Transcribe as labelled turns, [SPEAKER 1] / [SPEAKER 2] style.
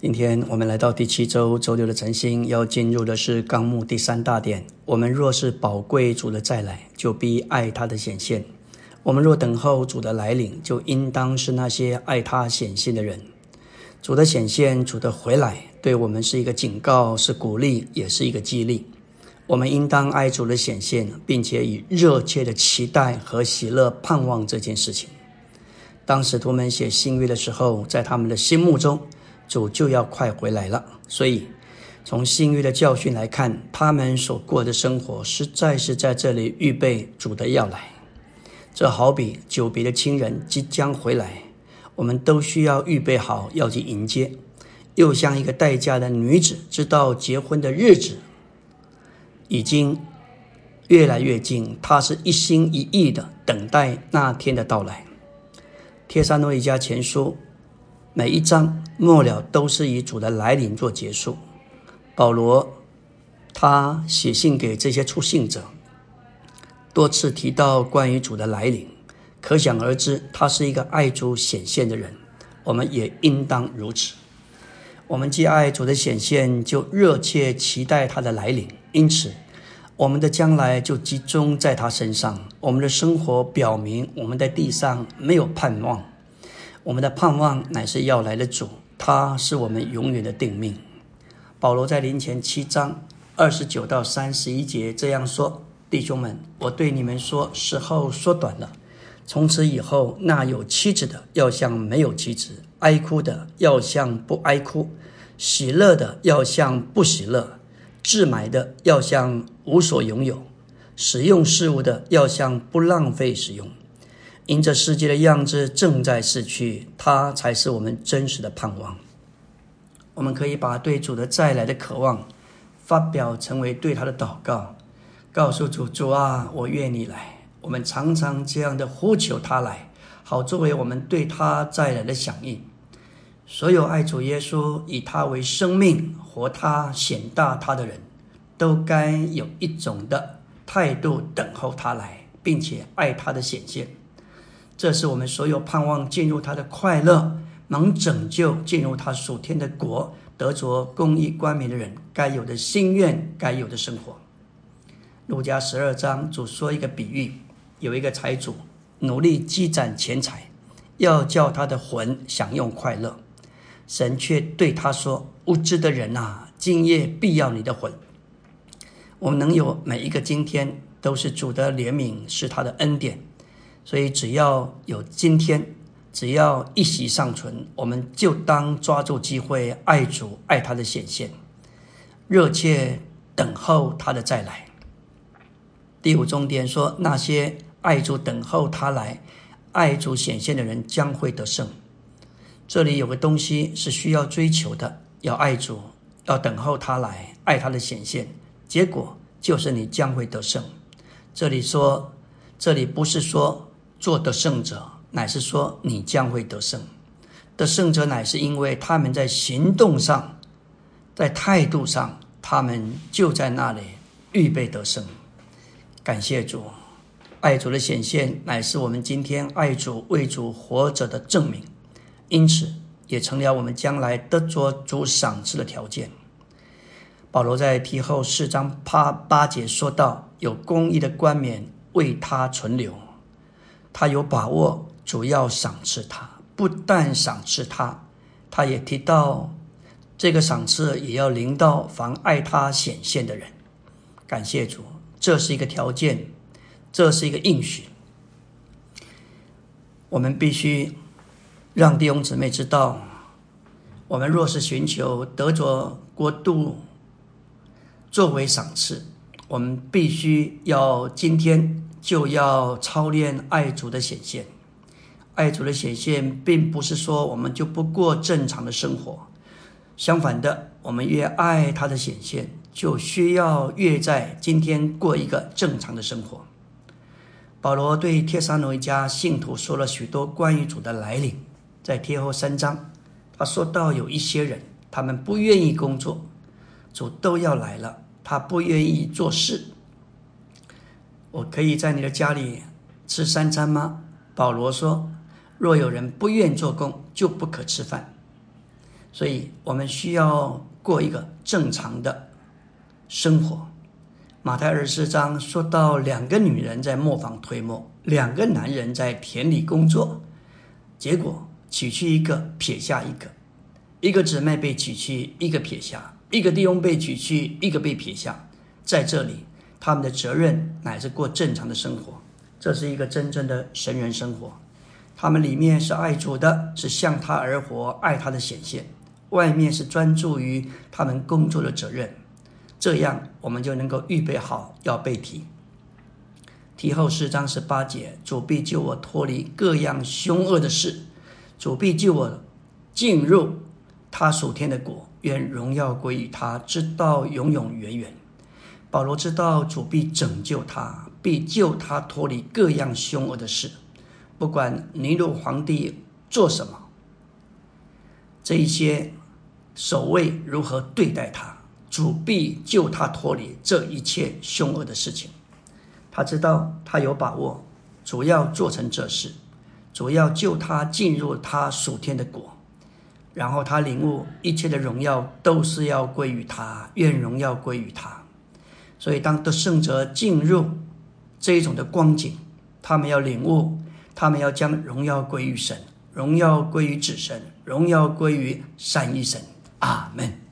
[SPEAKER 1] 今天我们来到第七周周六的晨星，要进入的是纲目第三大点。我们若是宝贵主的再来，就必爱他的显现；我们若等候主的来临，就应当是那些爱他显现的人。主的显现，主的回来，对我们是一个警告，是鼓励，也是一个激励。我们应当爱主的显现，并且以热切的期待和喜乐盼望这件事情。当使徒们写新约的时候，在他们的心目中，主就要快回来了。所以，从新约的教训来看，他们所过的生活实在是在这里预备主的要来。这好比久别的亲人即将回来，我们都需要预备好要去迎接。又像一个待嫁的女子，知道结婚的日子已经越来越近，她是一心一意的等待那天的到来。帖撒罗尼迦前书每一章末了都是以主的来临做结束。保罗他写信给这些出信者，多次提到关于主的来临，可想而知，他是一个爱主显现的人。我们也应当如此。我们既爱主的显现，就热切期待他的来临。因此。我们的将来就集中在他身上。我们的生活表明，我们在地上没有盼望。我们的盼望乃是要来的主，他是我们永远的定命。保罗在临前七章二十九到三十一节这样说：“弟兄们，我对你们说，时候缩短了。从此以后，那有妻子的要像没有妻子，哀哭的要像不哀哭，喜乐的要像不喜乐。”自买的要像无所拥有，使用事物的要像不浪费使用。因这世界的样子正在逝去，它才是我们真实的盼望。我们可以把对主的再来的渴望发表成为对他的祷告，告诉主：主啊，我愿你来。我们常常这样的呼求他来，好作为我们对他再来的响应。所有爱主耶稣、以他为生命、活他、显大他的人，都该有一种的态度，等候他来，并且爱他的显现。这是我们所有盼望进入他的快乐、能拯救进入他属天的国、得着公义冠冕的人该有的心愿、该有的生活。路加十二章主说一个比喻：有一个财主努力积攒钱财，要叫他的魂享用快乐。神却对他说：“无知的人呐，今夜必要你的魂。我们能有每一个今天，都是主的怜悯，是他的恩典。所以只要有今天，只要一息尚存，我们就当抓住机会，爱主，爱他的显现，热切等候他的再来。第五重点说，那些爱主、等候他来、爱主显现的人，将会得胜。”这里有个东西是需要追求的，要爱主，要等候他来，爱他的显现。结果就是你将会得胜。这里说，这里不是说做得胜者，乃是说你将会得胜。得胜者乃是因为他们在行动上，在态度上，他们就在那里预备得胜。感谢主，爱主的显现乃是我们今天爱主为主活着的证明。因此，也成了我们将来得着主赏赐的条件。保罗在提后四章八八节说到：“有公义的冠冕为他存留，他有把握，主要赏赐他。不但赏赐他，他也提到这个赏赐也要临到妨碍他显现的人。感谢主，这是一个条件，这是一个应许。我们必须。”让弟兄姊妹知道，我们若是寻求得着国度作为赏赐，我们必须要今天就要操练爱主的显现。爱主的显现，并不是说我们就不过正常的生活，相反的，我们越爱他的显现，就需要越在今天过一个正常的生活。保罗对帖撒罗一家信徒说了许多关于主的来临。在贴后三章，他说到有一些人，他们不愿意工作，主都要来了，他不愿意做事。我可以在你的家里吃三餐吗？保罗说，若有人不愿做工，就不可吃饭。所以我们需要过一个正常的生活。马太二十四章说到两个女人在磨坊推磨，两个男人在田里工作，结果取去一个，撇下一个，一个姊妹被取去，一个撇下；一个弟兄被取去，一个被撇下。在这里，他们的责任乃是过正常的生活，这是一个真正的神人生活。他们里面是爱主的，是向他而活，爱他的显现；外面是专注于他们工作的责任。这样，我们就能够预备好要被提。提后四章十八节，主必救我脱离各样凶恶的事，主必救我进入他属天的国，愿荣耀归于他，直到永永远远。保罗知道主必拯救他，必救他脱离各样凶恶的事，不管尼禄皇帝做什么，这一些守卫如何对待他。主必救他脱离这一切凶恶的事情，他知道他有把握，主要做成这事，主要救他进入他属天的国，然后他领悟一切的荣耀都是要归于他，愿荣耀归于他。所以当得胜者进入这一种的光景，他们要领悟，他们要将荣耀归于神，荣耀归于子神，荣耀归于善一神。阿门。